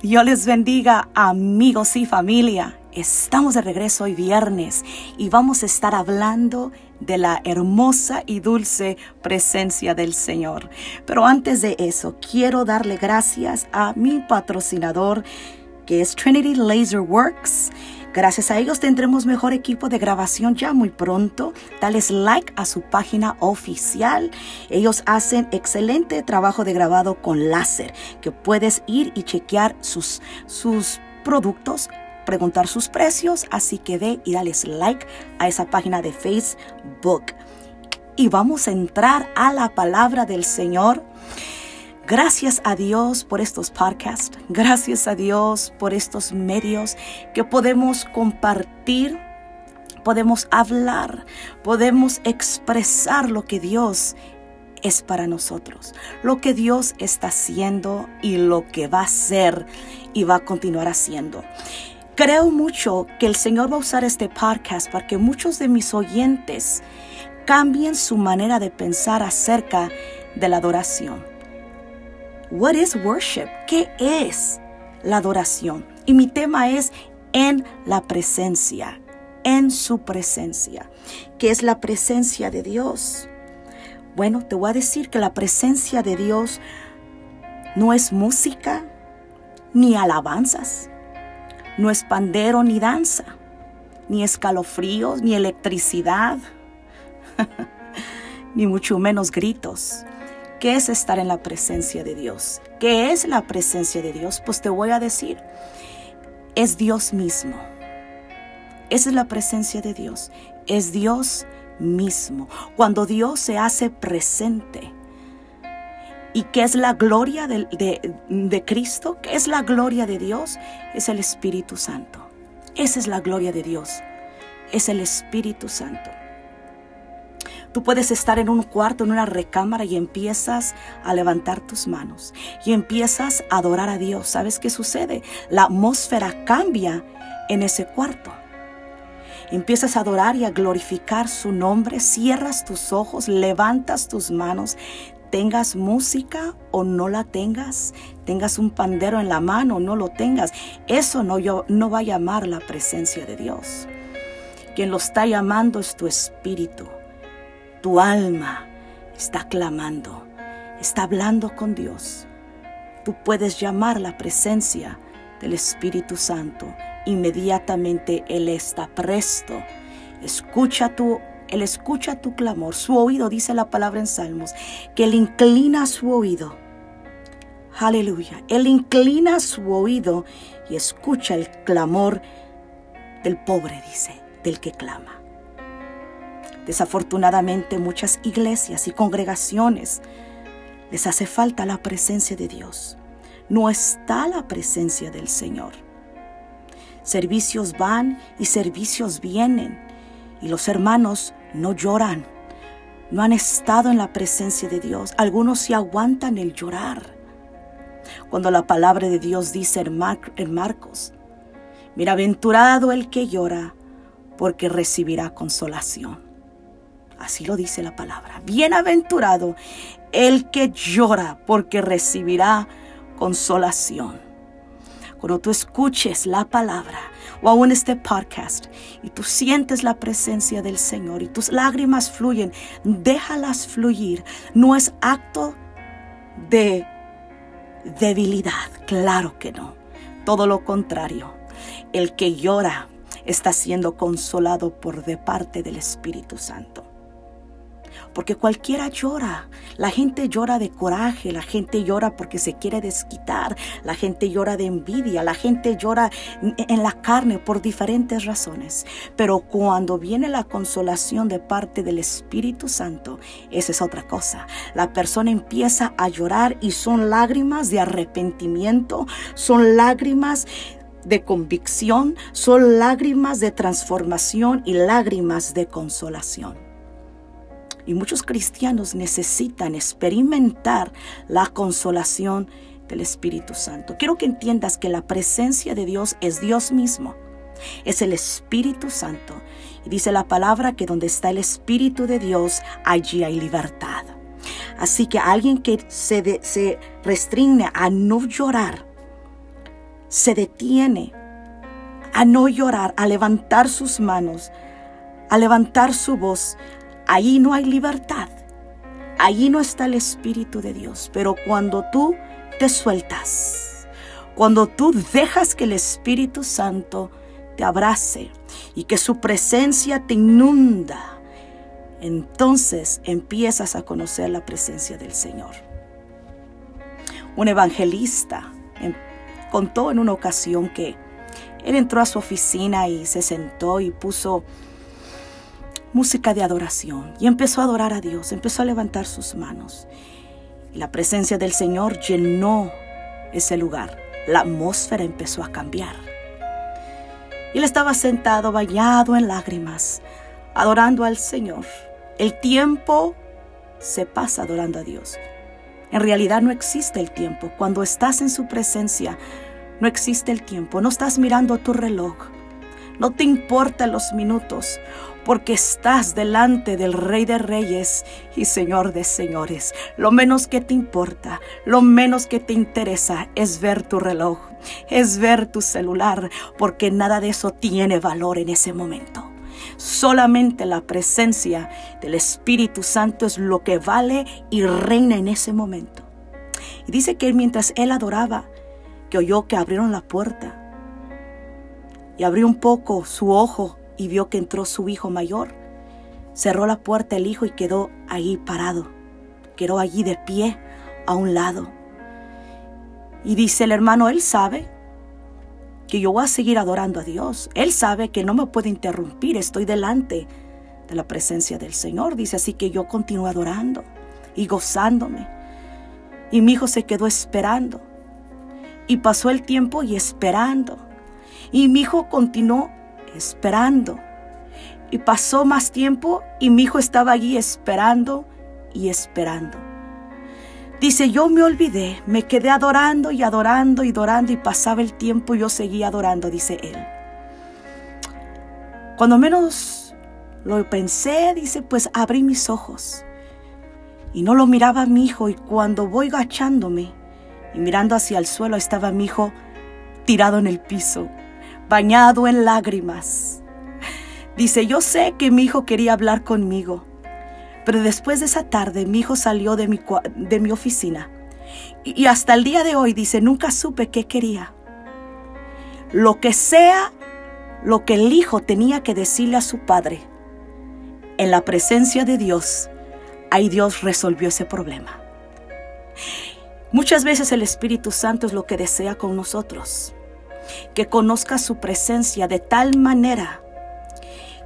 Dios les bendiga, amigos y familia. Estamos de regreso hoy viernes y vamos a estar hablando de la hermosa y dulce presencia del Señor. Pero antes de eso, quiero darle gracias a mi patrocinador que es Trinity Laser Works. Gracias a ellos tendremos mejor equipo de grabación ya muy pronto. Dales like a su página oficial. Ellos hacen excelente trabajo de grabado con láser, que puedes ir y chequear sus, sus productos preguntar sus precios, así que ve y dales like a esa página de Facebook. Y vamos a entrar a la palabra del Señor. Gracias a Dios por estos podcasts. Gracias a Dios por estos medios que podemos compartir, podemos hablar, podemos expresar lo que Dios es para nosotros, lo que Dios está haciendo y lo que va a hacer y va a continuar haciendo. Creo mucho que el Señor va a usar este podcast para que muchos de mis oyentes cambien su manera de pensar acerca de la adoración. What is worship? ¿Qué es la adoración? Y mi tema es en la presencia, en su presencia. ¿Qué es la presencia de Dios? Bueno, te voy a decir que la presencia de Dios no es música ni alabanzas, no es pandero ni danza, ni escalofríos, ni electricidad, ni mucho menos gritos. ¿Qué es estar en la presencia de Dios? ¿Qué es la presencia de Dios? Pues te voy a decir, es Dios mismo. Esa es la presencia de Dios. Es Dios mismo. Cuando Dios se hace presente. ¿Y qué es la gloria de, de, Cristo? ¿Qué es la gloria de Dios? Es el Espíritu Santo. Esa es la gloria de Dios. Es el Espíritu Santo. Tú puedes estar en un cuarto, en una recámara y empiezas a levantar tus manos y empiezas a adorar a Dios. ¿Sabes qué sucede? La atmósfera cambia en ese cuarto. Empiezas a adorar y a glorificar su nombre, cierras tus ojos, levantas tus manos, tengas música o no la tengas, tengas un pandero en la mano o no lo tengas, eso no, yo, no va a llamar la presencia de Dios. Quien lo está llamando es tu espíritu. Tu alma está clamando, está hablando con Dios. Tú puedes llamar la presencia del Espíritu Santo. Inmediatamente Él está presto. Escucha tu, Él escucha tu clamor. Su oído, dice la palabra en Salmos, que Él inclina su oído. Aleluya. Él inclina su oído y escucha el clamor del pobre, dice, del que clama. Desafortunadamente muchas iglesias y congregaciones les hace falta la presencia de Dios. No está la presencia del Señor. Servicios van y servicios vienen y los hermanos no lloran. No han estado en la presencia de Dios. Algunos se aguantan el llorar. Cuando la palabra de Dios dice en, en Marcos, Bienaventurado el que llora, porque recibirá consolación. Así lo dice la palabra. Bienaventurado el que llora porque recibirá consolación. Cuando tú escuches la palabra o aún este podcast y tú sientes la presencia del Señor y tus lágrimas fluyen, déjalas fluir. No es acto de debilidad, claro que no. Todo lo contrario. El que llora está siendo consolado por de parte del Espíritu Santo porque cualquiera llora. La gente llora de coraje, la gente llora porque se quiere desquitar, la gente llora de envidia, la gente llora en la carne por diferentes razones. Pero cuando viene la consolación de parte del Espíritu Santo, esa es otra cosa. La persona empieza a llorar y son lágrimas de arrepentimiento, son lágrimas de convicción, son lágrimas de transformación y lágrimas de consolación. Y muchos cristianos necesitan experimentar la consolación del Espíritu Santo. Quiero que entiendas que la presencia de Dios es Dios mismo. Es el Espíritu Santo. Y dice la palabra que donde está el Espíritu de Dios, allí hay libertad. Así que alguien que se, se restringe a no llorar, se detiene a no llorar, a levantar sus manos, a levantar su voz, ahí no hay libertad. Allí no está el Espíritu de Dios. Pero cuando tú te sueltas, cuando tú dejas que el Espíritu Santo te abrace y que su presencia te inunda, entonces empiezas a conocer la presencia del Señor. Un evangelista em, contó en una ocasión que él entró a su oficina y se sentó y puso música de adoración y empezó a adorar a Dios, empezó a levantar sus manos. la presencia del Señor llenó ese lugar. La atmósfera empezó a cambiar. Él estaba sentado, bañado en lágrimas, adorando al Señor. El tiempo se pasa adorando a Dios. En realidad no existe el tiempo. Cuando estás en su presencia, no existe el tiempo. No estás mirando tu reloj. No te importan los minutos porque estás delante del Rey de Reyes y Señor de Señores. Lo menos que te importa, lo menos que te interesa es ver tu reloj, es ver tu celular, porque nada de eso tiene valor en ese momento. Solamente la presencia del Espíritu Santo es lo que vale y reina en ese momento. Y dice que mientras él adoraba, que oyó que abrieron la puerta y abrió un poco su ojo y vio que entró su hijo mayor. Cerró la puerta el hijo y quedó ahí parado. Quedó allí de pie a un lado. Y dice el hermano, él sabe que yo voy a seguir adorando a Dios. Él sabe que no me puede interrumpir, estoy delante de la presencia del Señor. Dice así que yo continúo adorando y gozándome. Y mi hijo se quedó esperando. Y pasó el tiempo y esperando. Y mi hijo continuó esperando. Y pasó más tiempo y mi hijo estaba allí esperando y esperando. Dice, yo me olvidé, me quedé adorando y adorando y adorando y pasaba el tiempo y yo seguía adorando, dice él. Cuando menos lo pensé, dice, pues abrí mis ojos y no lo miraba mi hijo y cuando voy agachándome y mirando hacia el suelo estaba mi hijo tirado en el piso bañado en lágrimas. Dice, yo sé que mi hijo quería hablar conmigo, pero después de esa tarde mi hijo salió de mi, de mi oficina y, y hasta el día de hoy dice, nunca supe qué quería. Lo que sea lo que el hijo tenía que decirle a su padre, en la presencia de Dios, ahí Dios resolvió ese problema. Muchas veces el Espíritu Santo es lo que desea con nosotros que conozcas su presencia de tal manera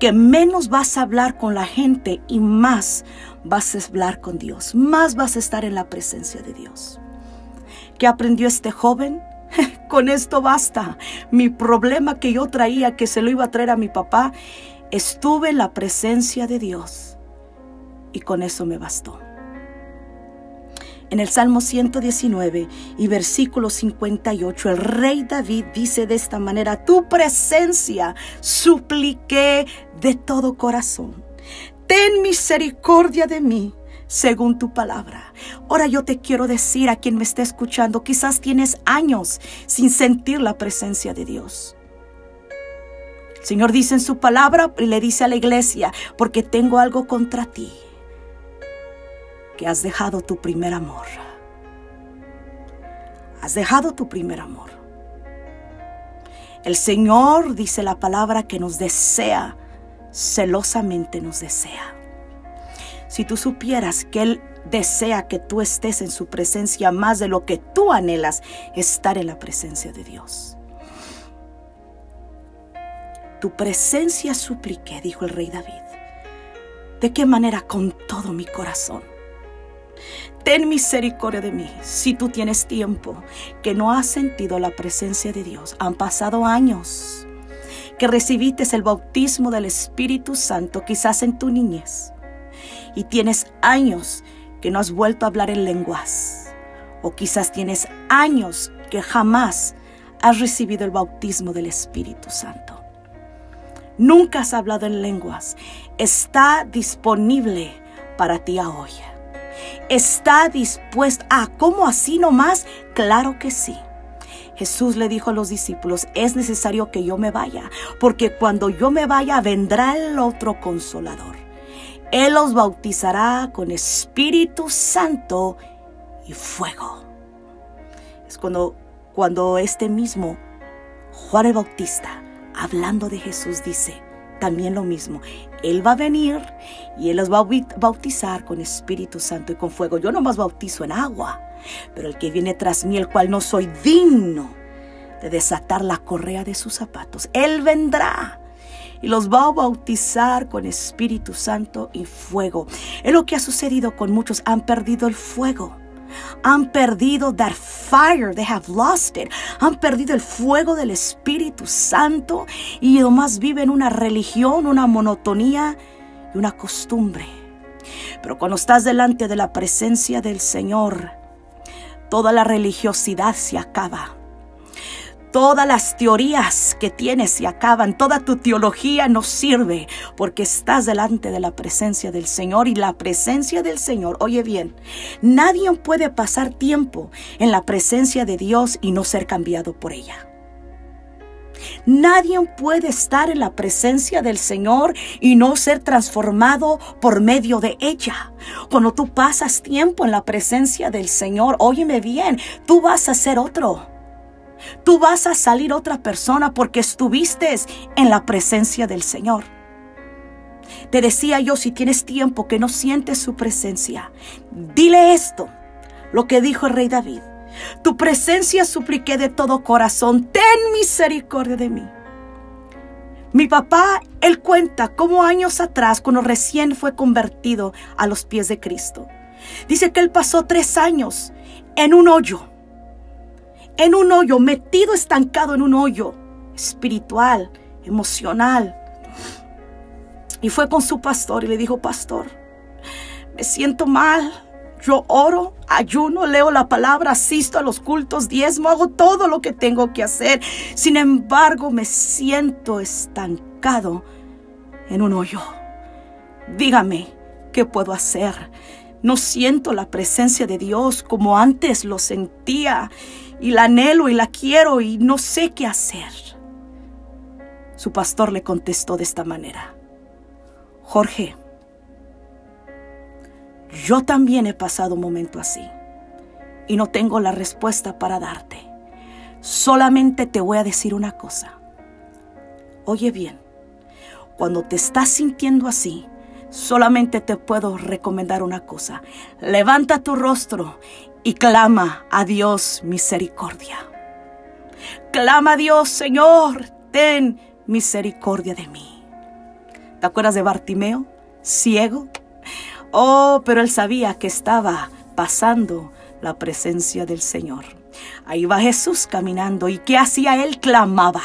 que menos vas a hablar con la gente y más vas a hablar con Dios, más vas a estar en la presencia de Dios. ¿Qué aprendió este joven? con esto basta. Mi problema que yo traía, que se lo iba a traer a mi papá, estuve en la presencia de Dios y con eso me bastó. En el Salmo 119 y versículo 58, el rey David dice de esta manera, tu presencia supliqué de todo corazón. Ten misericordia de mí según tu palabra. Ahora yo te quiero decir a quien me está escuchando, quizás tienes años sin sentir la presencia de Dios. El Señor dice en su palabra y le dice a la iglesia, porque tengo algo contra ti que has dejado tu primer amor. Has dejado tu primer amor. El Señor dice la palabra que nos desea, celosamente nos desea. Si tú supieras que Él desea que tú estés en su presencia más de lo que tú anhelas estar en la presencia de Dios. Tu presencia supliqué, dijo el rey David. ¿De qué manera? Con todo mi corazón Ten misericordia de mí si tú tienes tiempo que no has sentido la presencia de Dios. Han pasado años que recibiste el bautismo del Espíritu Santo quizás en tu niñez y tienes años que no has vuelto a hablar en lenguas o quizás tienes años que jamás has recibido el bautismo del Espíritu Santo. Nunca has hablado en lenguas. Está disponible para ti hoy está dispuesta a, ¿cómo así nomás? Claro que sí. Jesús le dijo a los discípulos, es necesario que yo me vaya, porque cuando yo me vaya vendrá el otro consolador. Él los bautizará con Espíritu Santo y fuego. Es cuando, cuando este mismo Juan el Bautista, hablando de Jesús, dice también lo mismo. Él va a venir y Él los va a bautizar con Espíritu Santo y con fuego. Yo no más bautizo en agua, pero el que viene tras mí, el cual no soy digno de desatar la correa de sus zapatos, Él vendrá y los va a bautizar con Espíritu Santo y fuego. Es lo que ha sucedido con muchos, han perdido el fuego. Han perdido that fire, they have lost it. Han perdido el fuego del Espíritu Santo y nomás viven una religión, una monotonía y una costumbre. Pero cuando estás delante de la presencia del Señor, toda la religiosidad se acaba. Todas las teorías que tienes se acaban, toda tu teología no sirve porque estás delante de la presencia del Señor y la presencia del Señor, oye bien, nadie puede pasar tiempo en la presencia de Dios y no ser cambiado por ella. Nadie puede estar en la presencia del Señor y no ser transformado por medio de ella. Cuando tú pasas tiempo en la presencia del Señor, óyeme bien, tú vas a ser otro. Tú vas a salir otra persona porque estuviste en la presencia del Señor. Te decía yo, si tienes tiempo que no sientes su presencia, dile esto, lo que dijo el rey David. Tu presencia supliqué de todo corazón, ten misericordia de mí. Mi papá, él cuenta cómo años atrás, cuando recién fue convertido a los pies de Cristo, dice que él pasó tres años en un hoyo en un hoyo, metido estancado en un hoyo espiritual, emocional. Y fue con su pastor y le dijo, pastor, me siento mal. Yo oro, ayuno, leo la palabra, asisto a los cultos, diezmo, hago todo lo que tengo que hacer. Sin embargo, me siento estancado en un hoyo. Dígame, ¿qué puedo hacer? No siento la presencia de Dios como antes lo sentía y la anhelo y la quiero y no sé qué hacer. Su pastor le contestó de esta manera, Jorge, yo también he pasado un momento así y no tengo la respuesta para darte. Solamente te voy a decir una cosa. Oye bien, cuando te estás sintiendo así, solamente te puedo recomendar una cosa. Levanta tu rostro y clama a Dios misericordia. Clama a Dios, Señor, ten misericordia de mí. ¿Te acuerdas de Bartimeo? Ciego. Oh, pero él sabía que estaba pasando la presencia del Señor. Ahí va Jesús caminando y ¿qué hacía? Él clamaba.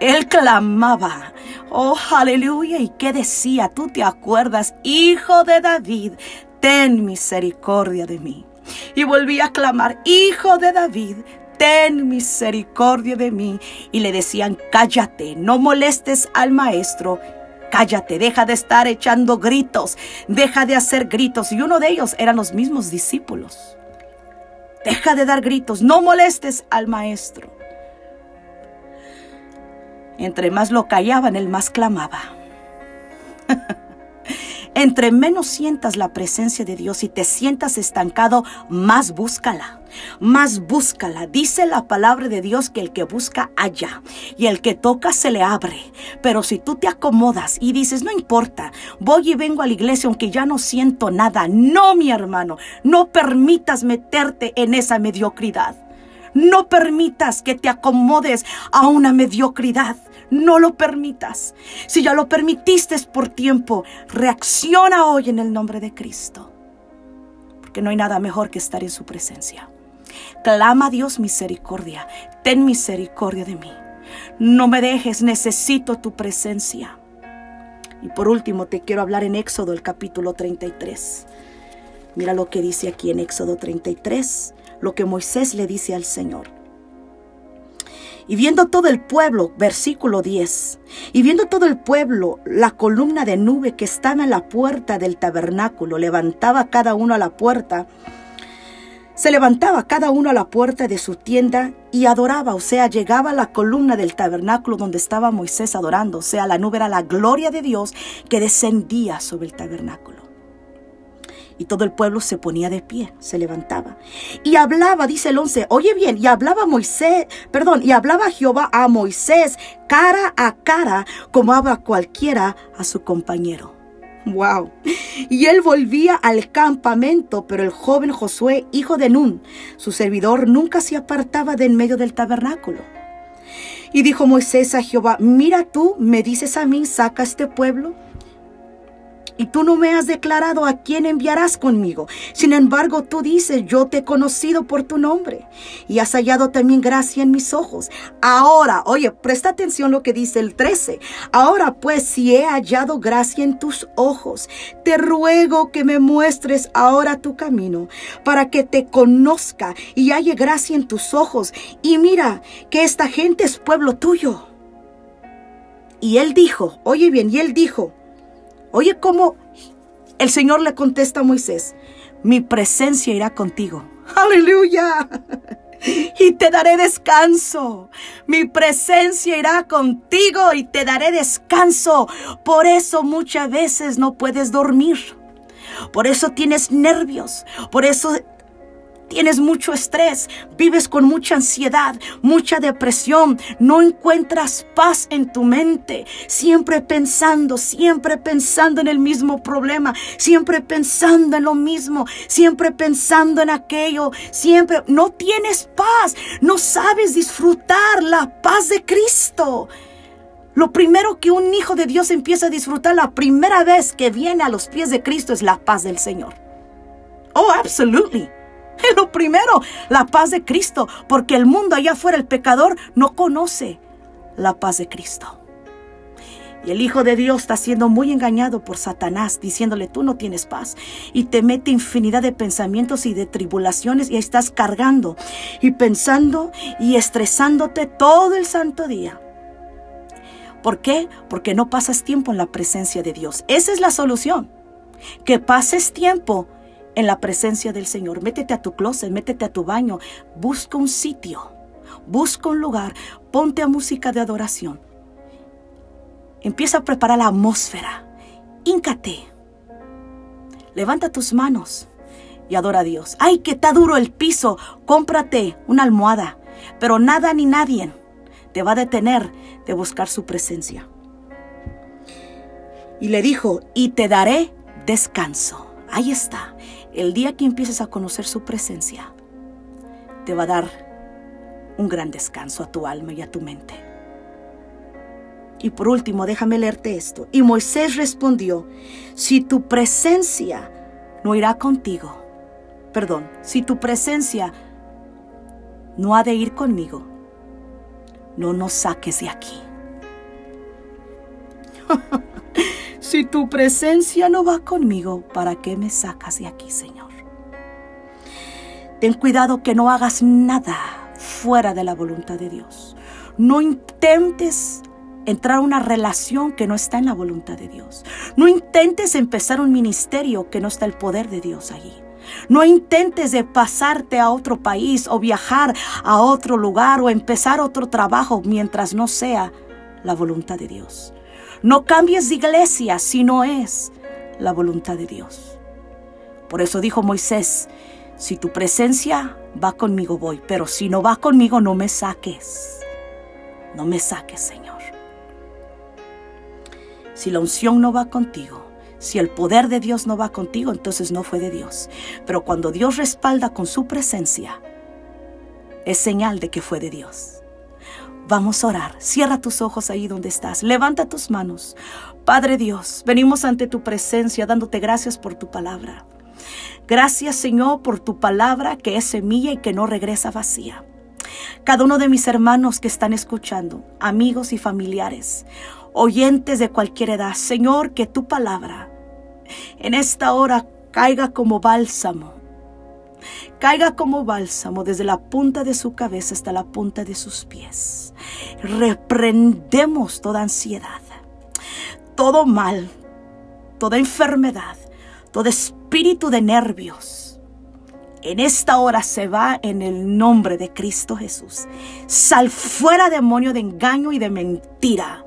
Él clamaba. Oh, aleluya. ¿Y qué decía? Tú te acuerdas, hijo de David, ten misericordia de mí. Y volví a clamar, Hijo de David, ten misericordia de mí. Y le decían, cállate, no molestes al maestro. Cállate, deja de estar echando gritos, deja de hacer gritos. Y uno de ellos eran los mismos discípulos. Deja de dar gritos, no molestes al maestro. Entre más lo callaban, él más clamaba. Entre menos sientas la presencia de Dios y te sientas estancado, más búscala. Más búscala. Dice la palabra de Dios que el que busca halla y el que toca se le abre. Pero si tú te acomodas y dices, no importa, voy y vengo a la iglesia aunque ya no siento nada. No, mi hermano, no permitas meterte en esa mediocridad. No permitas que te acomodes a una mediocridad. No lo permitas. Si ya lo permitiste por tiempo, reacciona hoy en el nombre de Cristo. Porque no hay nada mejor que estar en su presencia. Clama a Dios misericordia. Ten misericordia de mí. No me dejes, necesito tu presencia. Y por último te quiero hablar en Éxodo el capítulo 33. Mira lo que dice aquí en Éxodo 33, lo que Moisés le dice al Señor. Y viendo todo el pueblo, versículo 10, y viendo todo el pueblo la columna de nube que estaba en la puerta del tabernáculo, levantaba cada uno a la puerta, Se levantaba cada uno a la puerta de su tienda y adoraba, o sea, llegaba a la columna del tabernáculo donde estaba Moisés adorando, o sea, la nube era la gloria de Dios que descendía sobre el tabernáculo. Y todo el pueblo se ponía de pie, se levantaba. Y hablaba, dice el 11, oye bien, y hablaba Moisés, perdón, y hablaba Jehová a Moisés cara a cara como habla cualquiera a su compañero. Wow. Y él volvía al campamento, pero el joven Josué, hijo de Nun, su servidor, nunca se apartaba de en medio del tabernáculo. Y dijo Moisés a Jehová, mira tú, me dices a mí, saca este pueblo y tú no me has declarado a quién enviarás conmigo. Sin embargo, tú dices, yo te he conocido por tu nombre y has hallado también gracia en mis ojos. Ahora, oye, presta atención lo que dice el 13. Ahora pues, si he hallado gracia en tus ojos, te ruego que me muestres ahora tu camino para que te conozca y halle gracia en tus ojos. Y mira que esta gente es pueblo tuyo. Y él dijo, oye bien, y él dijo, Oye cómo el Señor le contesta a Moisés, mi presencia irá contigo. Aleluya. Y te daré descanso. Mi presencia irá contigo y te daré descanso. Por eso muchas veces no puedes dormir. Por eso tienes nervios. Por eso tienes mucho estrés, vives con mucha ansiedad, mucha depresión, no encuentras paz en tu mente, siempre pensando, siempre pensando en el mismo problema, siempre pensando en lo mismo, siempre pensando en aquello, siempre no tienes paz, no sabes disfrutar la paz de Cristo. Lo primero que un hijo de Dios empieza a disfrutar la primera vez que viene a los pies de Cristo es la paz del Señor. Oh, absolutely. Lo primero, la paz de Cristo, porque el mundo allá afuera, el pecador, no conoce la paz de Cristo. Y el Hijo de Dios está siendo muy engañado por Satanás, diciéndole, tú no tienes paz. Y te mete infinidad de pensamientos y de tribulaciones y estás cargando y pensando y estresándote todo el santo día. ¿Por qué? Porque no pasas tiempo en la presencia de Dios. Esa es la solución. Que pases tiempo en la presencia del Señor. Métete a tu closet, métete a tu baño, busca un sitio, busca un lugar, ponte a música de adoración. Empieza a preparar la atmósfera. Híncate. Levanta tus manos y adora a Dios. Ay, que está duro el piso. Cómprate una almohada. Pero nada ni nadie te va a detener de buscar su presencia. Y le dijo, y te daré descanso. Ahí está. El día que empieces a conocer su presencia, te va a dar un gran descanso a tu alma y a tu mente. Y por último, déjame leerte esto. Y Moisés respondió, si tu presencia no irá contigo, perdón, si tu presencia no ha de ir conmigo, no nos saques de aquí. Si tu presencia no va conmigo, ¿para qué me sacas de aquí, Señor? Ten cuidado que no hagas nada fuera de la voluntad de Dios. No intentes entrar a una relación que no está en la voluntad de Dios. No intentes empezar un ministerio que no está el poder de Dios allí. No intentes de pasarte a otro país o viajar a otro lugar o empezar otro trabajo mientras no sea la voluntad de Dios. No cambies de iglesia si no es la voluntad de Dios. Por eso dijo Moisés, si tu presencia va conmigo voy, pero si no va conmigo no me saques. No me saques, Señor. Si la unción no va contigo, si el poder de Dios no va contigo, entonces no fue de Dios. Pero cuando Dios respalda con su presencia, es señal de que fue de Dios. Vamos a orar. Cierra tus ojos ahí donde estás. Levanta tus manos. Padre Dios, venimos ante tu presencia dándote gracias por tu palabra. Gracias Señor por tu palabra que es semilla y que no regresa vacía. Cada uno de mis hermanos que están escuchando, amigos y familiares, oyentes de cualquier edad, Señor, que tu palabra en esta hora caiga como bálsamo caiga como bálsamo desde la punta de su cabeza hasta la punta de sus pies. Reprendemos toda ansiedad, todo mal, toda enfermedad, todo espíritu de nervios. en esta hora se va en el nombre de Cristo Jesús. Sal fuera demonio de engaño y de mentira.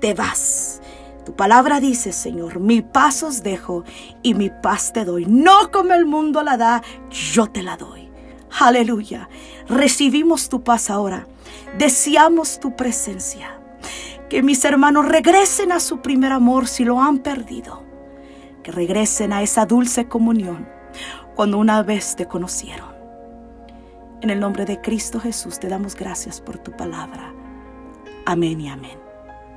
Te vas. Tu palabra dice, Señor, mi paz os dejo y mi paz te doy. No como el mundo la da, yo te la doy. Aleluya. Recibimos tu paz ahora. Deseamos tu presencia. Que mis hermanos regresen a su primer amor si lo han perdido. Que regresen a esa dulce comunión cuando una vez te conocieron. En el nombre de Cristo Jesús te damos gracias por tu palabra. Amén y amén.